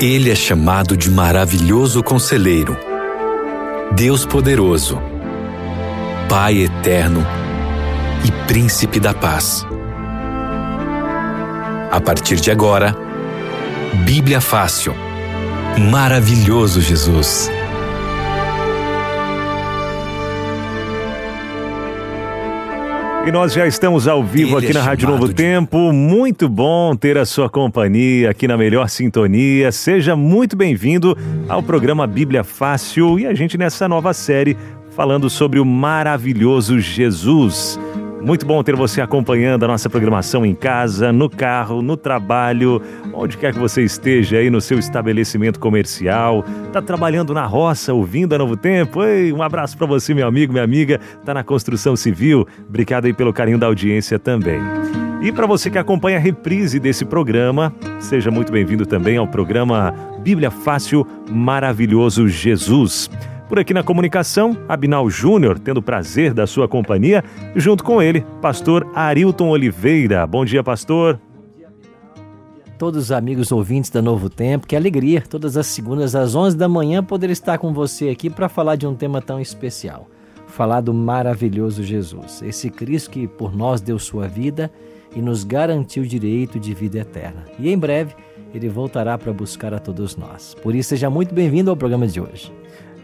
Ele é chamado de maravilhoso conselheiro, Deus poderoso, Pai eterno e príncipe da paz. A partir de agora, Bíblia Fácil. Maravilhoso Jesus. E nós já estamos ao vivo Ele aqui na é Rádio Novo de... Tempo. Muito bom ter a sua companhia aqui na melhor sintonia. Seja muito bem-vindo ao programa Bíblia Fácil e a gente nessa nova série falando sobre o maravilhoso Jesus. Muito bom ter você acompanhando a nossa programação em casa, no carro, no trabalho, onde quer que você esteja aí no seu estabelecimento comercial, tá trabalhando na roça, ouvindo a Novo Tempo. Ei, um abraço para você, meu amigo, minha amiga, tá na construção civil. Obrigado aí pelo carinho da audiência também. E para você que acompanha a reprise desse programa, seja muito bem-vindo também ao programa Bíblia Fácil Maravilhoso Jesus. Por aqui na comunicação, Abinal Júnior, tendo o prazer da sua companhia, junto com ele, pastor Arilton Oliveira. Bom dia, pastor. Todos os amigos ouvintes da Novo Tempo, que alegria, todas as segundas às 11 da manhã, poder estar com você aqui para falar de um tema tão especial. Falar do maravilhoso Jesus, esse Cristo que por nós deu sua vida e nos garantiu o direito de vida eterna. E em breve, ele voltará para buscar a todos nós. Por isso, seja muito bem-vindo ao programa de hoje.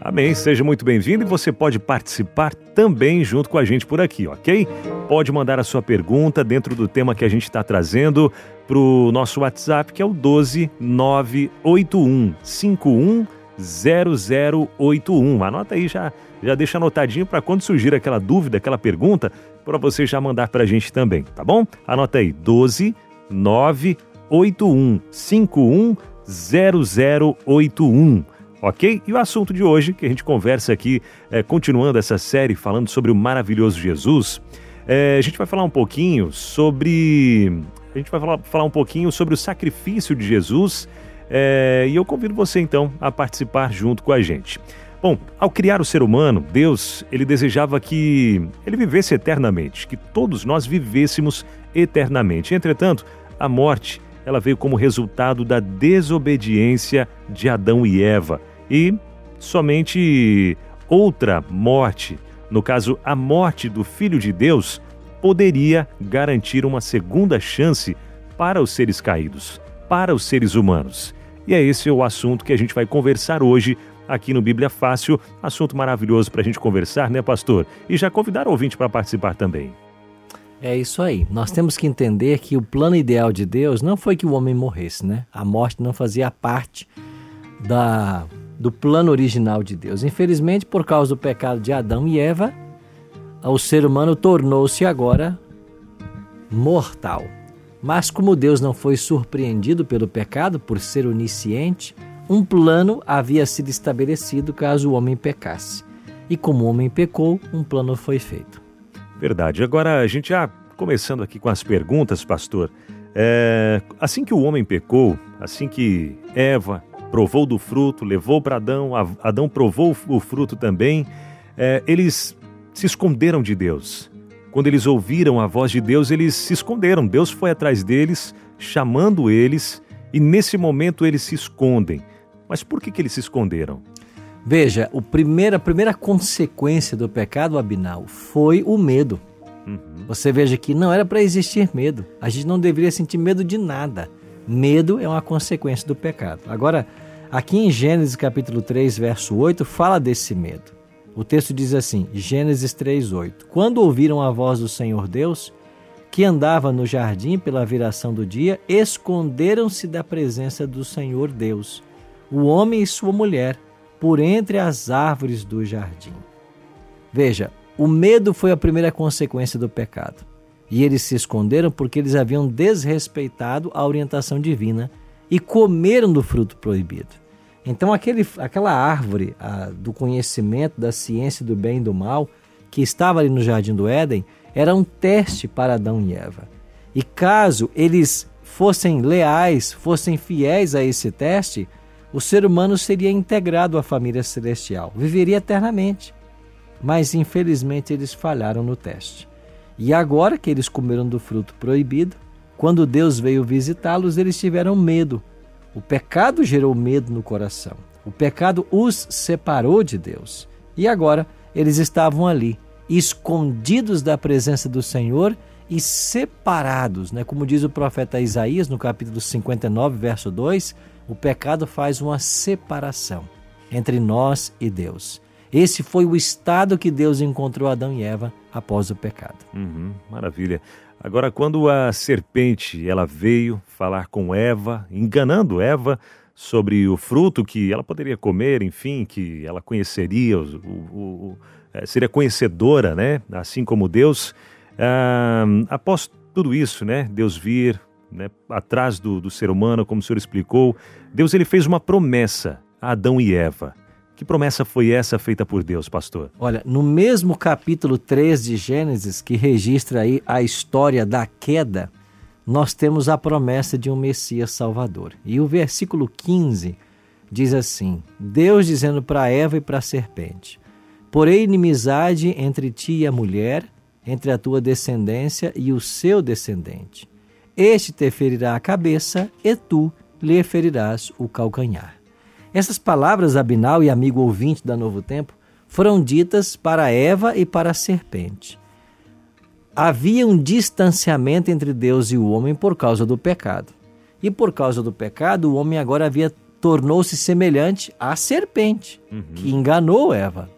Amém, seja muito bem-vindo e você pode participar também junto com a gente por aqui, ok? Pode mandar a sua pergunta dentro do tema que a gente está trazendo para o nosso WhatsApp, que é o 12981510081. Anota aí, já, já deixa anotadinho para quando surgir aquela dúvida, aquela pergunta, para você já mandar para a gente também, tá bom? Anota aí, 12981510081 ok? E o assunto de hoje, que a gente conversa aqui, é, continuando essa série falando sobre o maravilhoso Jesus, é, a gente vai falar um pouquinho sobre. A gente vai falar, falar um pouquinho sobre o sacrifício de Jesus é, e eu convido você então a participar junto com a gente. Bom, ao criar o ser humano, Deus ele desejava que ele vivesse eternamente, que todos nós vivêssemos eternamente. Entretanto, a morte ela veio como resultado da desobediência de Adão e Eva e somente outra morte, no caso a morte do Filho de Deus, poderia garantir uma segunda chance para os seres caídos, para os seres humanos. E é esse o assunto que a gente vai conversar hoje aqui no Bíblia Fácil. Assunto maravilhoso para a gente conversar, né, pastor? E já convidar o ouvinte para participar também. É isso aí. Nós temos que entender que o plano ideal de Deus não foi que o homem morresse, né? A morte não fazia parte da do plano original de Deus. Infelizmente, por causa do pecado de Adão e Eva, o ser humano tornou-se agora mortal. Mas como Deus não foi surpreendido pelo pecado por ser onisciente, um plano havia sido estabelecido caso o homem pecasse. E como o homem pecou, um plano foi feito. Verdade. Agora, a gente já começando aqui com as perguntas, pastor. É, assim que o homem pecou, assim que Eva provou do fruto, levou para Adão, Adão provou o fruto também. É, eles se esconderam de Deus. Quando eles ouviram a voz de Deus, eles se esconderam. Deus foi atrás deles, chamando eles, e nesse momento eles se escondem. Mas por que, que eles se esconderam? Veja, o primeiro, a primeira consequência do pecado abinal foi o medo. Uhum. Você veja que não era para existir medo. A gente não deveria sentir medo de nada. Medo é uma consequência do pecado. Agora, aqui em Gênesis capítulo 3, verso 8, fala desse medo. O texto diz assim, Gênesis 3, 8. Quando ouviram a voz do Senhor Deus, que andava no jardim pela viração do dia, esconderam-se da presença do Senhor Deus, o homem e sua mulher, por entre as árvores do jardim. Veja, o medo foi a primeira consequência do pecado. E eles se esconderam porque eles haviam desrespeitado a orientação divina e comeram do fruto proibido. Então, aquele, aquela árvore a, do conhecimento, da ciência do bem e do mal, que estava ali no jardim do Éden, era um teste para Adão e Eva. E caso eles fossem leais, fossem fiéis a esse teste, o ser humano seria integrado à família celestial, viveria eternamente. Mas infelizmente eles falharam no teste. E agora que eles comeram do fruto proibido, quando Deus veio visitá-los, eles tiveram medo. O pecado gerou medo no coração. O pecado os separou de Deus. E agora eles estavam ali, escondidos da presença do Senhor e separados, né? Como diz o profeta Isaías no capítulo 59, verso 2, o pecado faz uma separação entre nós e Deus. Esse foi o estado que Deus encontrou Adão e Eva após o pecado. Uhum, maravilha. Agora, quando a serpente ela veio falar com Eva, enganando Eva sobre o fruto que ela poderia comer, enfim, que ela conheceria, o, o, o, é, seria conhecedora, né? Assim como Deus. Ah, após tudo isso, né? Deus vir né, atrás do, do ser humano, como o senhor explicou, Deus ele fez uma promessa a Adão e Eva. Que promessa foi essa feita por Deus, pastor? Olha, no mesmo capítulo 3 de Gênesis, que registra aí a história da queda, nós temos a promessa de um Messias Salvador. E o versículo 15 diz assim: Deus dizendo para Eva e para a serpente: Porém, inimizade entre ti e a mulher, entre a tua descendência e o seu descendente. Este te ferirá a cabeça, e tu lhe ferirás o calcanhar. Essas palavras, Abinal e amigo ouvinte da Novo Tempo, foram ditas para Eva e para a serpente. Havia um distanciamento entre Deus e o homem por causa do pecado. E por causa do pecado, o homem agora havia tornou-se semelhante à serpente, uhum. que enganou Eva.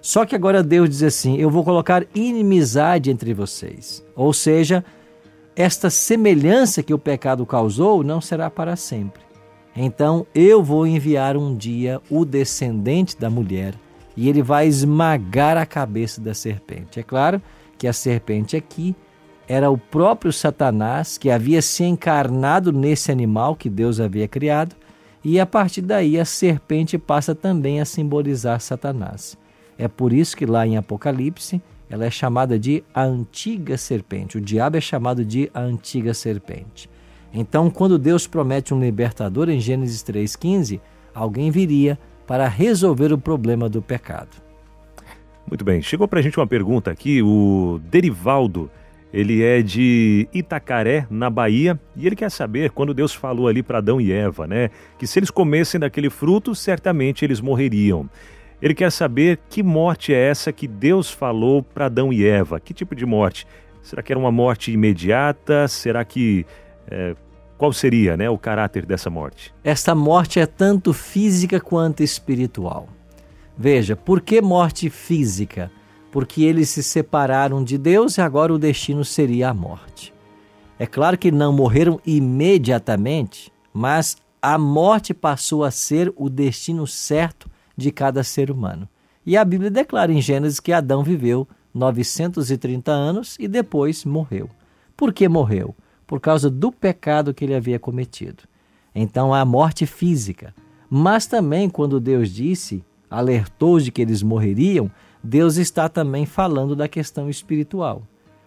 Só que agora Deus diz assim: Eu vou colocar inimizade entre vocês. Ou seja, esta semelhança que o pecado causou não será para sempre. Então eu vou enviar um dia o descendente da mulher e ele vai esmagar a cabeça da serpente. É claro que a serpente aqui era o próprio Satanás que havia se encarnado nesse animal que Deus havia criado, e a partir daí a serpente passa também a simbolizar Satanás. É por isso que lá em Apocalipse ela é chamada de a antiga serpente. O diabo é chamado de a antiga serpente. Então, quando Deus promete um libertador em Gênesis 3,15, alguém viria para resolver o problema do pecado. Muito bem, chegou para a gente uma pergunta aqui, o Derivaldo, ele é de Itacaré, na Bahia, e ele quer saber quando Deus falou ali para Adão e Eva, né, que se eles comessem daquele fruto, certamente eles morreriam. Ele quer saber que morte é essa que Deus falou para Adão e Eva. Que tipo de morte? Será que era uma morte imediata? Será que é, qual seria né, o caráter dessa morte? Esta morte é tanto física quanto espiritual. Veja, por que morte física? Porque eles se separaram de Deus e agora o destino seria a morte. É claro que não morreram imediatamente, mas a morte passou a ser o destino certo de cada ser humano. E a Bíblia declara em Gênesis que Adão viveu 930 anos e depois morreu. Por que morreu? Por causa do pecado que ele havia cometido. Então há morte física. Mas também, quando Deus disse, alertou de que eles morreriam, Deus está também falando da questão espiritual.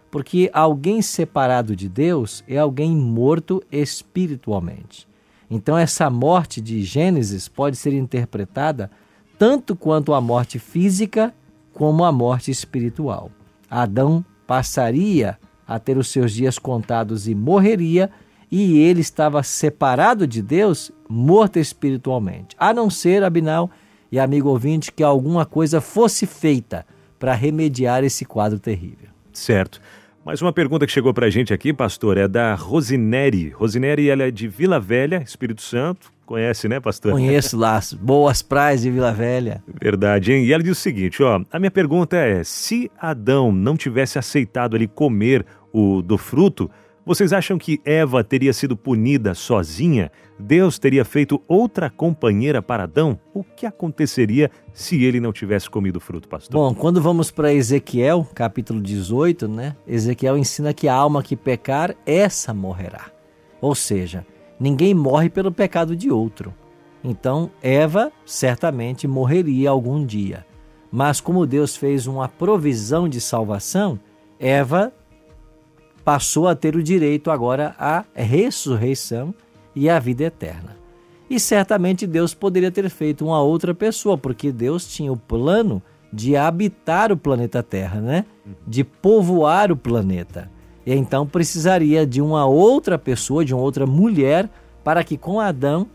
Porque alguém separado de Deus é alguém morto espiritualmente. Então, essa morte de Gênesis pode ser interpretada tanto quanto a morte física como a morte espiritual. Adão passaria a ter os seus dias contados e morreria, e ele estava separado de Deus, morto espiritualmente. A não ser, Abinal e amigo ouvinte, que alguma coisa fosse feita para remediar esse quadro terrível. Certo. Mais uma pergunta que chegou para a gente aqui, pastor, é da Rosineri. Rosineri, ela é de Vila Velha, Espírito Santo. Conhece, né, pastor? Conheço lá, as boas praias de Vila Velha. Verdade, hein? E ela diz o seguinte, ó, a minha pergunta é, se Adão não tivesse aceitado ali comer o do fruto, vocês acham que Eva teria sido punida sozinha? Deus teria feito outra companheira para Adão? O que aconteceria se ele não tivesse comido o fruto, pastor? Bom, quando vamos para Ezequiel, capítulo 18, né? Ezequiel ensina que a alma que pecar, essa morrerá. Ou seja, ninguém morre pelo pecado de outro. Então, Eva certamente morreria algum dia. Mas como Deus fez uma provisão de salvação, Eva passou a ter o direito agora à ressurreição e à vida eterna. E certamente Deus poderia ter feito uma outra pessoa, porque Deus tinha o plano de habitar o planeta Terra, né? De povoar o planeta. E então precisaria de uma outra pessoa, de uma outra mulher, para que com Adão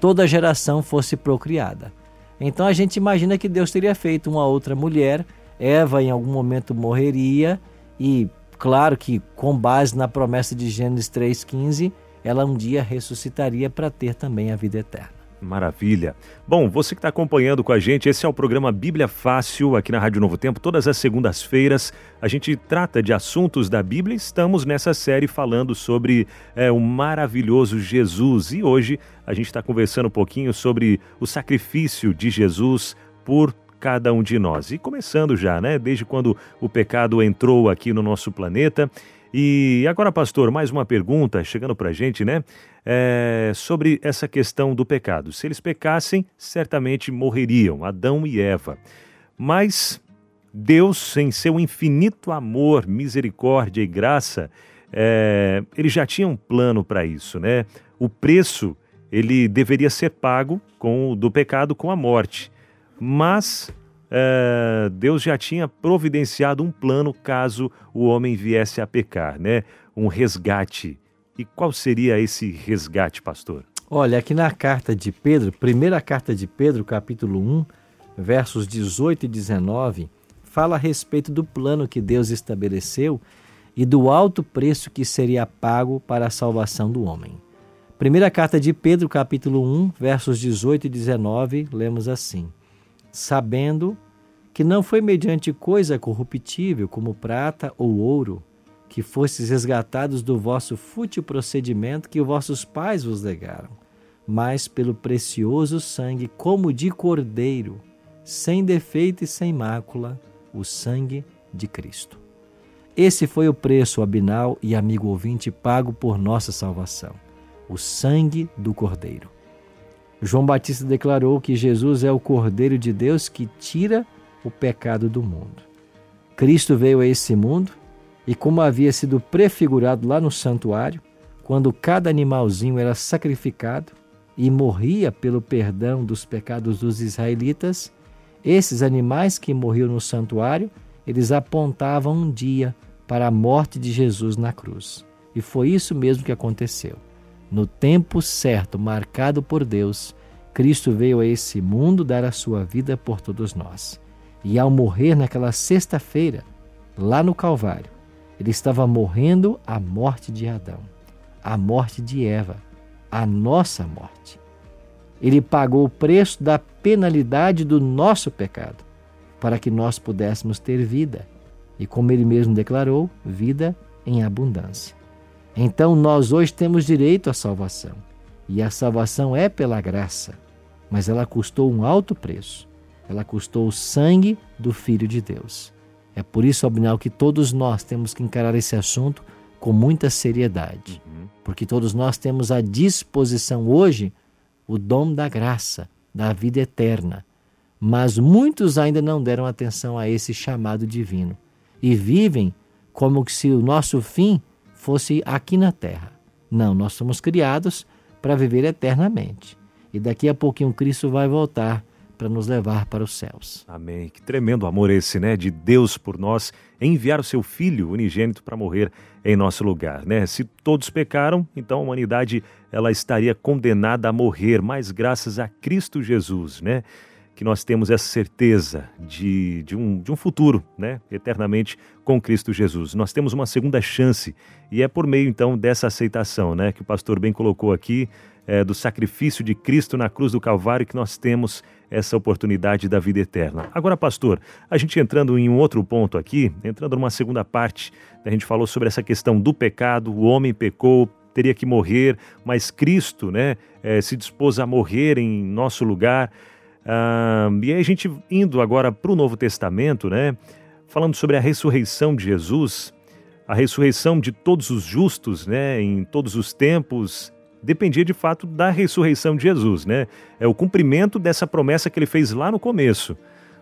toda geração fosse procriada. Então a gente imagina que Deus teria feito uma outra mulher, Eva em algum momento morreria e claro que com base na promessa de Gênesis 3:15, ela um dia ressuscitaria para ter também a vida eterna. Maravilha. Bom, você que está acompanhando com a gente, esse é o programa Bíblia Fácil aqui na Rádio Novo Tempo. Todas as segundas-feiras a gente trata de assuntos da Bíblia. Estamos nessa série falando sobre é, o maravilhoso Jesus e hoje a gente está conversando um pouquinho sobre o sacrifício de Jesus por cada um de nós. E começando já, né? Desde quando o pecado entrou aqui no nosso planeta e agora, pastor, mais uma pergunta chegando para a gente, né? É, sobre essa questão do pecado. Se eles pecassem, certamente morreriam, Adão e Eva. Mas Deus, em seu infinito amor, misericórdia e graça, é, ele já tinha um plano para isso, né? O preço ele deveria ser pago com do pecado com a morte. Mas é, Deus já tinha providenciado um plano caso o homem viesse a pecar, né? Um resgate. E qual seria esse resgate, pastor? Olha, aqui na carta de Pedro, primeira carta de Pedro, capítulo 1, versos 18 e 19, fala a respeito do plano que Deus estabeleceu e do alto preço que seria pago para a salvação do homem. Primeira carta de Pedro, capítulo 1, versos 18 e 19, lemos assim: sabendo que não foi mediante coisa corruptível, como prata ou ouro, que fostes resgatados do vosso fútil procedimento que vossos pais vos legaram, mas pelo precioso sangue, como de cordeiro, sem defeito e sem mácula, o sangue de Cristo. Esse foi o preço, Abinal e amigo ouvinte, pago por nossa salvação: o sangue do cordeiro. João Batista declarou que Jesus é o Cordeiro de Deus que tira o pecado do mundo. Cristo veio a esse mundo e, como havia sido prefigurado lá no santuário, quando cada animalzinho era sacrificado e morria pelo perdão dos pecados dos israelitas, esses animais que morriam no santuário, eles apontavam um dia para a morte de Jesus na cruz. E foi isso mesmo que aconteceu. No tempo certo, marcado por Deus, Cristo veio a esse mundo dar a sua vida por todos nós. E ao morrer naquela sexta-feira, lá no Calvário, ele estava morrendo a morte de Adão, a morte de Eva, a nossa morte. Ele pagou o preço da penalidade do nosso pecado, para que nós pudéssemos ter vida. E como ele mesmo declarou, vida em abundância. Então nós hoje temos direito à salvação. E a salvação é pela graça, mas ela custou um alto preço. Ela custou o sangue do Filho de Deus. É por isso, Abinal, que todos nós temos que encarar esse assunto com muita seriedade. Uhum. Porque todos nós temos à disposição hoje o dom da graça, da vida eterna. Mas muitos ainda não deram atenção a esse chamado divino e vivem como se o nosso fim fosse aqui na terra. Não, nós somos criados para viver eternamente. E daqui a pouquinho Cristo vai voltar para nos levar para os céus. Amém. Que tremendo amor esse, né, de Deus por nós, enviar o seu filho unigênito para morrer em nosso lugar, né? Se todos pecaram, então a humanidade ela estaria condenada a morrer, mas graças a Cristo Jesus, né? Que nós temos essa certeza de, de, um, de um futuro, né, eternamente com Cristo Jesus. Nós temos uma segunda chance e é por meio então dessa aceitação, né, que o pastor bem colocou aqui, é, do sacrifício de Cristo na cruz do Calvário que nós temos essa oportunidade da vida eterna. Agora, pastor, a gente entrando em um outro ponto aqui, entrando numa segunda parte, a gente falou sobre essa questão do pecado, o homem pecou, teria que morrer, mas Cristo, né, é, se dispôs a morrer em nosso lugar. Ah, e aí a gente indo agora para o Novo Testamento, né? Falando sobre a ressurreição de Jesus, a ressurreição de todos os justos, né? Em todos os tempos, dependia de fato da ressurreição de Jesus, né? É o cumprimento dessa promessa que ele fez lá no começo,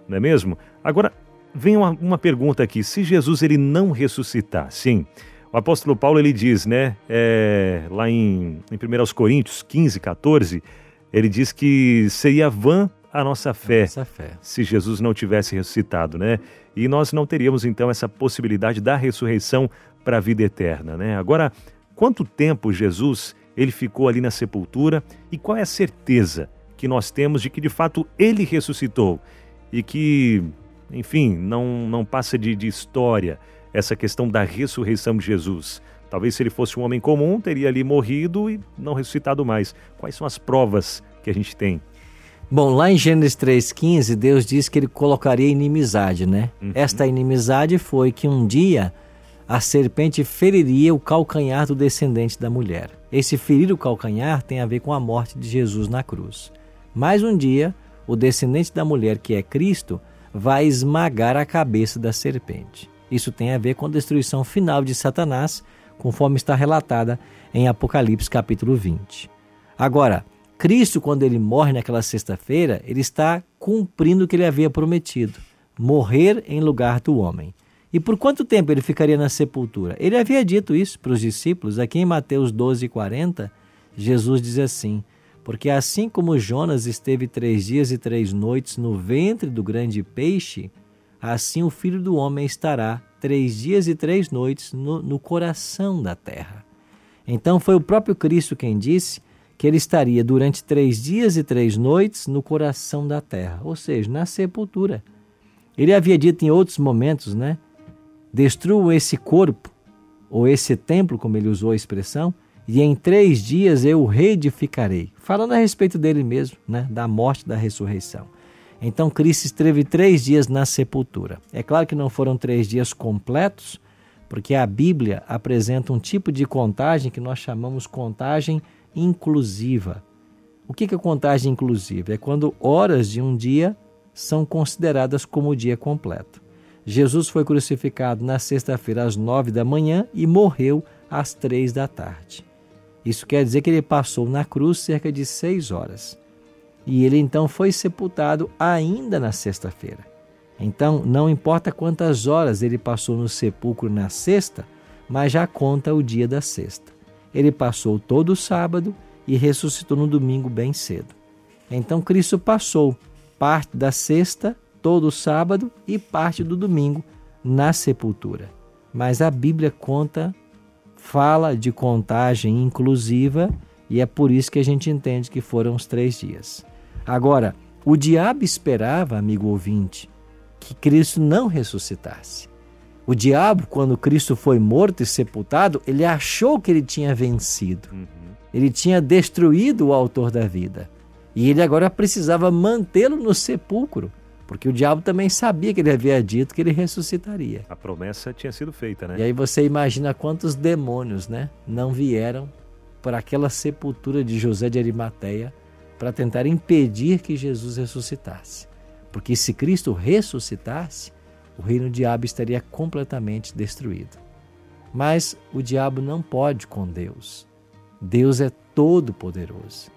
não é mesmo? Agora, vem uma, uma pergunta aqui: se Jesus ele não ressuscitar, sim. O apóstolo Paulo ele diz, né, é, lá em, em 1 Coríntios 15, 14, ele diz que seria vã a nossa fé, a nossa fé, se Jesus não tivesse ressuscitado, né? E nós não teríamos então essa possibilidade da ressurreição para a vida eterna, né? Agora, quanto tempo Jesus ele ficou ali na sepultura e qual é a certeza que nós temos de que de fato ele ressuscitou e que, enfim, não, não passa de, de história essa questão da ressurreição de Jesus. Talvez se ele fosse um homem comum, teria ali morrido e não ressuscitado mais. Quais são as provas que a gente tem? Bom, lá em Gênesis 3,15, Deus diz que ele colocaria inimizade, né? Uhum. Esta inimizade foi que um dia a serpente feriria o calcanhar do descendente da mulher. Esse ferir o calcanhar tem a ver com a morte de Jesus na cruz. Mas um dia, o descendente da mulher, que é Cristo, vai esmagar a cabeça da serpente. Isso tem a ver com a destruição final de Satanás, conforme está relatada em Apocalipse capítulo 20. Agora, Cristo, quando ele morre naquela sexta-feira, ele está cumprindo o que ele havia prometido: morrer em lugar do homem. E por quanto tempo ele ficaria na sepultura? Ele havia dito isso para os discípulos. Aqui em Mateus 12, 40, Jesus diz assim: Porque assim como Jonas esteve três dias e três noites no ventre do grande peixe, assim o filho do homem estará três dias e três noites no, no coração da terra. Então foi o próprio Cristo quem disse que ele estaria durante três dias e três noites no coração da terra, ou seja, na sepultura. Ele havia dito em outros momentos, né? Destruam esse corpo, ou esse templo, como ele usou a expressão, e em três dias eu o reedificarei. Falando a respeito dele mesmo, né? Da morte da ressurreição. Então Cristo esteve três dias na sepultura. É claro que não foram três dias completos, porque a Bíblia apresenta um tipo de contagem que nós chamamos contagem inclusiva. O que é contagem inclusiva? É quando horas de um dia são consideradas como o dia completo. Jesus foi crucificado na sexta-feira às nove da manhã e morreu às três da tarde. Isso quer dizer que ele passou na cruz cerca de seis horas. E ele então foi sepultado ainda na sexta-feira. Então, não importa quantas horas ele passou no sepulcro na sexta, mas já conta o dia da sexta. Ele passou todo o sábado e ressuscitou no domingo bem cedo. Então Cristo passou parte da sexta, todo o sábado e parte do domingo na sepultura. Mas a Bíblia conta, fala de contagem inclusiva e é por isso que a gente entende que foram os três dias. Agora, o diabo esperava, amigo ouvinte, que Cristo não ressuscitasse. O diabo, quando Cristo foi morto e sepultado, ele achou que ele tinha vencido. Uhum. Ele tinha destruído o autor da vida. E ele agora precisava mantê-lo no sepulcro, porque o diabo também sabia que ele havia dito que ele ressuscitaria. A promessa tinha sido feita, né? E aí você imagina quantos demônios, né, não vieram para aquela sepultura de José de Arimateia para tentar impedir que Jesus ressuscitasse. Porque se Cristo ressuscitasse, o reino do diabo estaria completamente destruído. Mas o diabo não pode com Deus. Deus é todo-poderoso.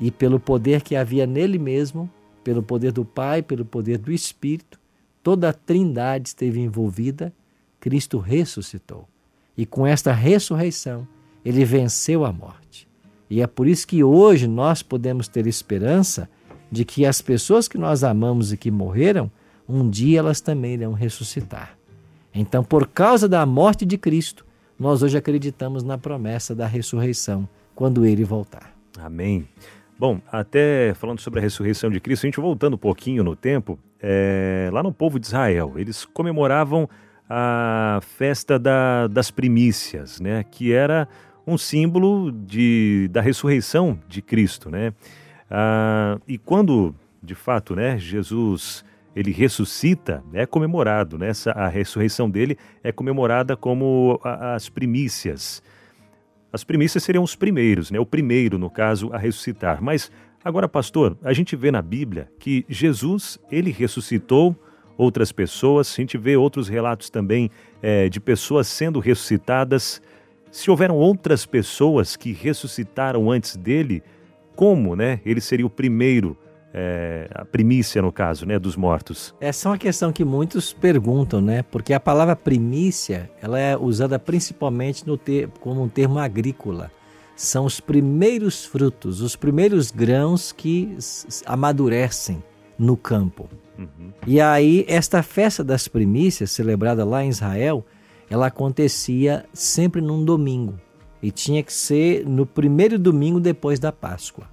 E pelo poder que havia nele mesmo, pelo poder do Pai, pelo poder do Espírito, toda a Trindade esteve envolvida, Cristo ressuscitou. E com esta ressurreição, ele venceu a morte. E é por isso que hoje nós podemos ter esperança de que as pessoas que nós amamos e que morreram um dia elas também irão ressuscitar. Então, por causa da morte de Cristo, nós hoje acreditamos na promessa da ressurreição quando ele voltar. Amém. Bom, até falando sobre a ressurreição de Cristo, a gente voltando um pouquinho no tempo, é, lá no povo de Israel, eles comemoravam a festa da, das primícias, né, que era um símbolo de, da ressurreição de Cristo, né? Ah, e quando, de fato, né, Jesus ele ressuscita, é comemorado, né? Essa, a ressurreição dele é comemorada como a, as primícias. As primícias seriam os primeiros, né? O primeiro, no caso, a ressuscitar. Mas agora, pastor, a gente vê na Bíblia que Jesus ele ressuscitou outras pessoas. A gente vê outros relatos também é, de pessoas sendo ressuscitadas. Se houveram outras pessoas que ressuscitaram antes dele, como, né? Ele seria o primeiro é, a primícia, no caso, né, dos mortos? Essa é uma questão que muitos perguntam, né? Porque a palavra primícia ela é usada principalmente no ter, como um termo agrícola. São os primeiros frutos, os primeiros grãos que amadurecem no campo. Uhum. E aí, esta festa das primícias, celebrada lá em Israel, ela acontecia sempre num domingo. e tinha que ser no primeiro domingo depois da Páscoa.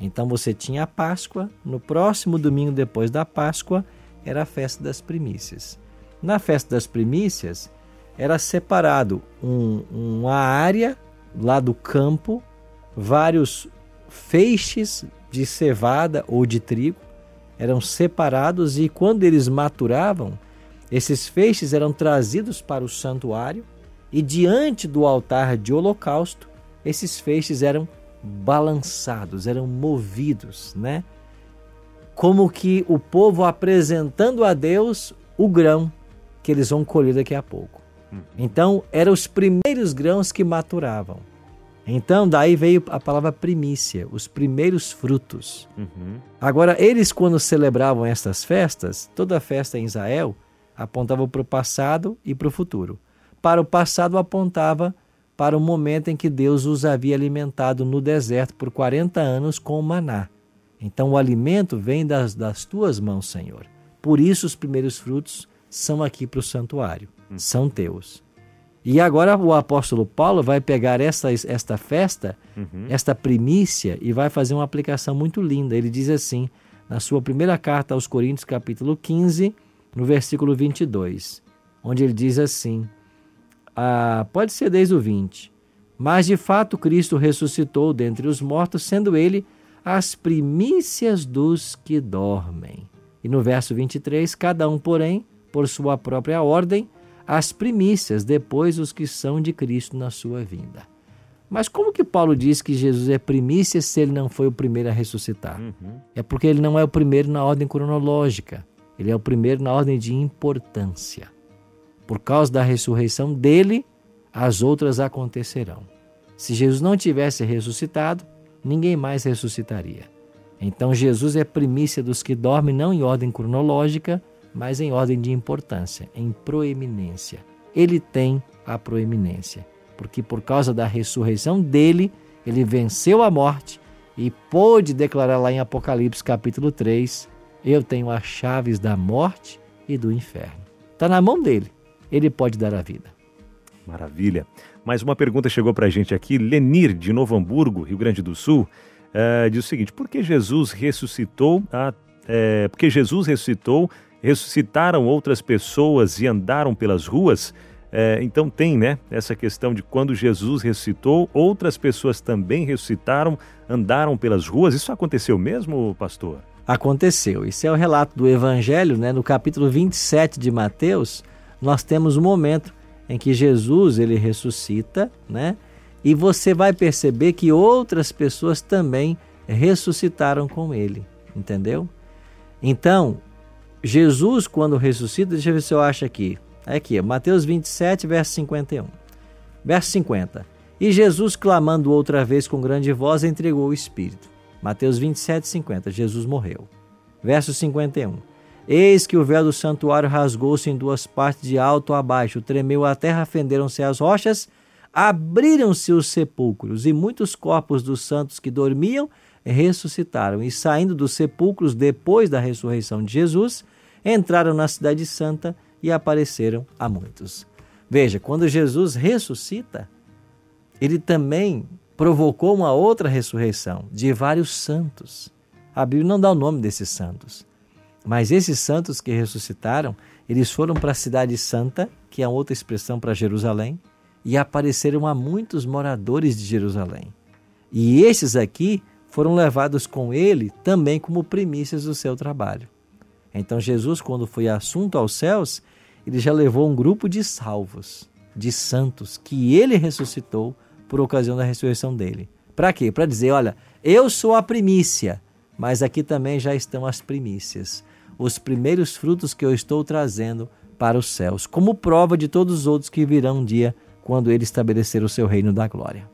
Então você tinha a Páscoa, no próximo domingo depois da Páscoa era a festa das primícias. Na festa das primícias era separado um, uma área lá do campo, vários feixes de cevada ou de trigo eram separados e quando eles maturavam, esses feixes eram trazidos para o santuário e diante do altar de holocausto, esses feixes eram balançados, eram movidos, né? Como que o povo apresentando a Deus o grão que eles vão colher daqui a pouco. Uhum. Então, eram os primeiros grãos que maturavam. Então, daí veio a palavra primícia, os primeiros frutos. Uhum. Agora, eles, quando celebravam estas festas, toda festa em Israel apontava para o passado e para o futuro. Para o passado, apontava para o momento em que Deus os havia alimentado no deserto por 40 anos com o maná. Então, o alimento vem das, das tuas mãos, Senhor. Por isso, os primeiros frutos são aqui para o santuário, uhum. são teus. E agora o apóstolo Paulo vai pegar esta, esta festa, uhum. esta primícia, e vai fazer uma aplicação muito linda. Ele diz assim, na sua primeira carta aos Coríntios, capítulo 15, no versículo 22, onde ele diz assim: ah, pode ser desde o 20, mas de fato Cristo ressuscitou dentre os mortos, sendo ele as primícias dos que dormem. E no verso 23, cada um, porém, por sua própria ordem, as primícias, depois os que são de Cristo na sua vinda. Mas como que Paulo diz que Jesus é primícia se ele não foi o primeiro a ressuscitar? Uhum. É porque ele não é o primeiro na ordem cronológica, ele é o primeiro na ordem de importância. Por causa da ressurreição dele, as outras acontecerão. Se Jesus não tivesse ressuscitado, ninguém mais ressuscitaria. Então Jesus é primícia dos que dormem, não em ordem cronológica, mas em ordem de importância, em proeminência. Ele tem a proeminência, porque por causa da ressurreição dele, ele venceu a morte e pôde declarar lá em Apocalipse capítulo 3: Eu tenho as chaves da morte e do inferno. Está na mão dele, ele pode dar a vida. Maravilha. Mais uma pergunta chegou para a gente aqui. Lenir, de Novo Hamburgo, Rio Grande do Sul, uh, diz o seguinte: por que Jesus ressuscitou? A, é, porque Jesus ressuscitou ressuscitaram outras pessoas e andaram pelas ruas. É, então tem, né, essa questão de quando Jesus ressuscitou, outras pessoas também ressuscitaram, andaram pelas ruas. Isso aconteceu mesmo, pastor? Aconteceu. Isso é o relato do Evangelho, né? No capítulo 27 de Mateus, nós temos um momento em que Jesus ele ressuscita, né? E você vai perceber que outras pessoas também ressuscitaram com ele, entendeu? Então, Jesus, quando ressuscita, deixa eu ver se eu acho aqui. É aqui, Mateus 27, verso 51. Verso 50. E Jesus, clamando outra vez com grande voz, entregou o Espírito. Mateus 27, 50. Jesus morreu. Verso 51. Eis que o véu do santuário rasgou-se em duas partes, de alto a baixo, tremeu a terra, fenderam-se as rochas, abriram-se os sepulcros, e muitos corpos dos santos que dormiam ressuscitaram. E saindo dos sepulcros depois da ressurreição de Jesus, entraram na Cidade Santa e apareceram a muitos. Veja, quando Jesus ressuscita, ele também provocou uma outra ressurreição de vários santos. A Bíblia não dá o nome desses santos, mas esses santos que ressuscitaram, eles foram para a Cidade Santa, que é outra expressão para Jerusalém, e apareceram a muitos moradores de Jerusalém. E esses aqui foram levados com ele também como primícias do seu trabalho. Então Jesus, quando foi assunto aos céus, ele já levou um grupo de salvos, de santos, que ele ressuscitou por ocasião da ressurreição dele. Para quê? Para dizer, olha, eu sou a primícia, mas aqui também já estão as primícias, os primeiros frutos que eu estou trazendo para os céus, como prova de todos os outros que virão um dia quando ele estabelecer o seu reino da glória.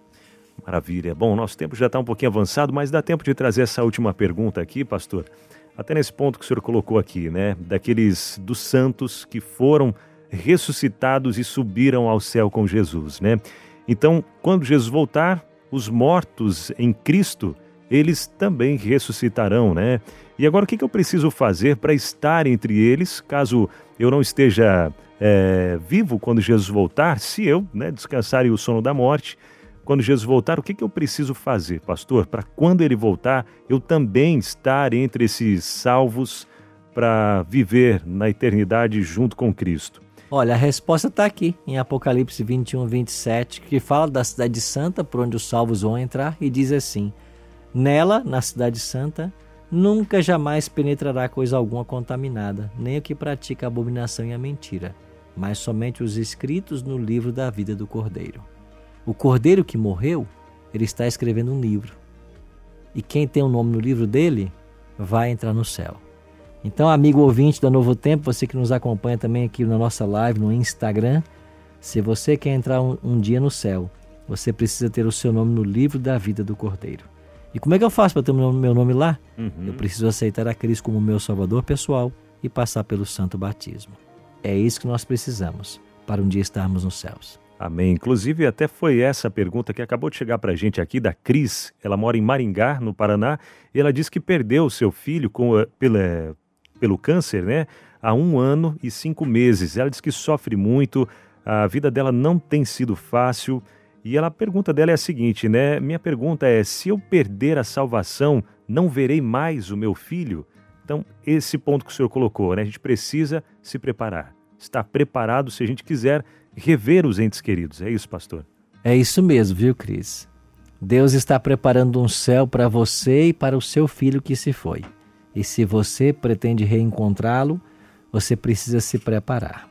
Maravilha. Bom, nosso tempo já está um pouquinho avançado, mas dá tempo de trazer essa última pergunta aqui, pastor até nesse ponto que o senhor colocou aqui, né? Daqueles dos santos que foram ressuscitados e subiram ao céu com Jesus, né? Então, quando Jesus voltar, os mortos em Cristo, eles também ressuscitarão, né? E agora o que eu preciso fazer para estar entre eles, caso eu não esteja é, vivo quando Jesus voltar, se eu né, descansar o sono da morte? quando Jesus voltar, o que eu preciso fazer, pastor, para quando ele voltar, eu também estar entre esses salvos para viver na eternidade junto com Cristo? Olha, a resposta está aqui em Apocalipse 21, 27, que fala da Cidade Santa, por onde os salvos vão entrar, e diz assim: Nela, na Cidade Santa, nunca jamais penetrará coisa alguma contaminada, nem o que pratica a abominação e a mentira, mas somente os escritos no livro da vida do Cordeiro. O Cordeiro que morreu, ele está escrevendo um livro. E quem tem o um nome no livro dele vai entrar no céu. Então, amigo ouvinte da Novo Tempo, você que nos acompanha também aqui na nossa live no Instagram, se você quer entrar um, um dia no céu, você precisa ter o seu nome no livro da vida do Cordeiro. E como é que eu faço para ter o meu nome lá? Uhum. Eu preciso aceitar a Cristo como meu salvador pessoal e passar pelo santo batismo. É isso que nós precisamos para um dia estarmos nos céus. Amém. Inclusive, até foi essa pergunta que acabou de chegar para a gente aqui da Cris. Ela mora em Maringá, no Paraná, e ela disse que perdeu o seu filho com, eh, pela, pelo câncer, né? Há um ano e cinco meses. Ela diz que sofre muito, a vida dela não tem sido fácil. E ela, a pergunta dela é a seguinte, né? Minha pergunta é: se eu perder a salvação, não verei mais o meu filho? Então, esse ponto que o senhor colocou, né? A gente precisa se preparar. Estar preparado se a gente quiser rever os entes queridos. É isso, pastor? É isso mesmo, viu, Cris? Deus está preparando um céu para você e para o seu filho que se foi. E se você pretende reencontrá-lo, você precisa se preparar.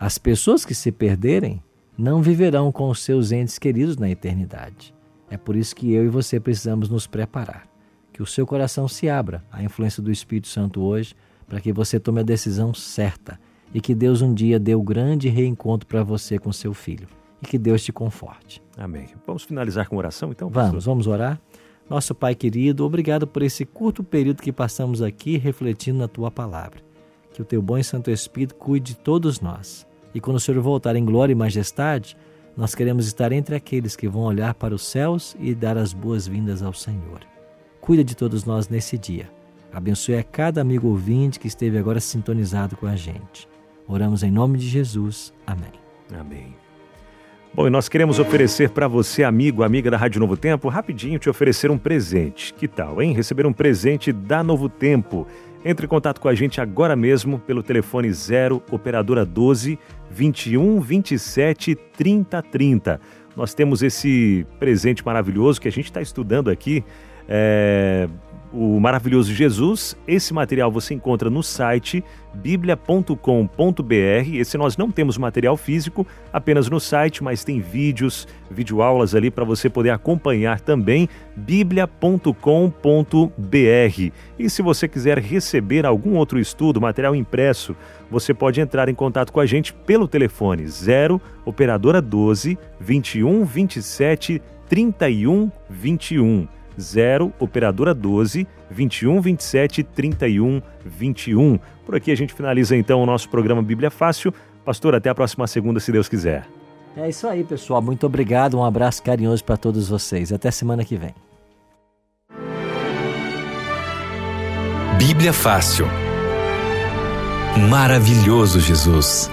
As pessoas que se perderem não viverão com os seus entes queridos na eternidade. É por isso que eu e você precisamos nos preparar. Que o seu coração se abra à influência do Espírito Santo hoje, para que você tome a decisão certa e que Deus um dia dê o grande reencontro para você com seu filho. E que Deus te conforte. Amém. Vamos finalizar com oração então? Vamos, vamos orar. Nosso Pai querido, obrigado por esse curto período que passamos aqui refletindo na tua palavra. Que o teu bom e santo Espírito cuide de todos nós. E quando o Senhor voltar em glória e majestade, nós queremos estar entre aqueles que vão olhar para os céus e dar as boas-vindas ao Senhor. Cuida de todos nós nesse dia. Abençoe a cada amigo ouvinte que esteve agora sintonizado com a gente. Oramos em nome de Jesus. Amém. Amém. Bom, e nós queremos oferecer para você, amigo, amiga da Rádio Novo Tempo, rapidinho te oferecer um presente. Que tal, hein? Receber um presente da Novo Tempo. Entre em contato com a gente agora mesmo pelo telefone 0 operadora 12 21 27 30 30. Nós temos esse presente maravilhoso que a gente está estudando aqui. É, o maravilhoso Jesus. Esse material você encontra no site biblia.com.br. Esse nós não temos material físico, apenas no site, mas tem vídeos, videoaulas ali para você poder acompanhar também biblia.com.br. E se você quiser receber algum outro estudo, material impresso, você pode entrar em contato com a gente pelo telefone 0 operadora 12 21 27 31 21 0 operadora 12 21 27 31 21. Por aqui a gente finaliza então o nosso programa Bíblia Fácil. Pastor, até a próxima segunda, se Deus quiser. É isso aí, pessoal. Muito obrigado. Um abraço carinhoso para todos vocês. Até semana que vem. Bíblia Fácil. Maravilhoso Jesus.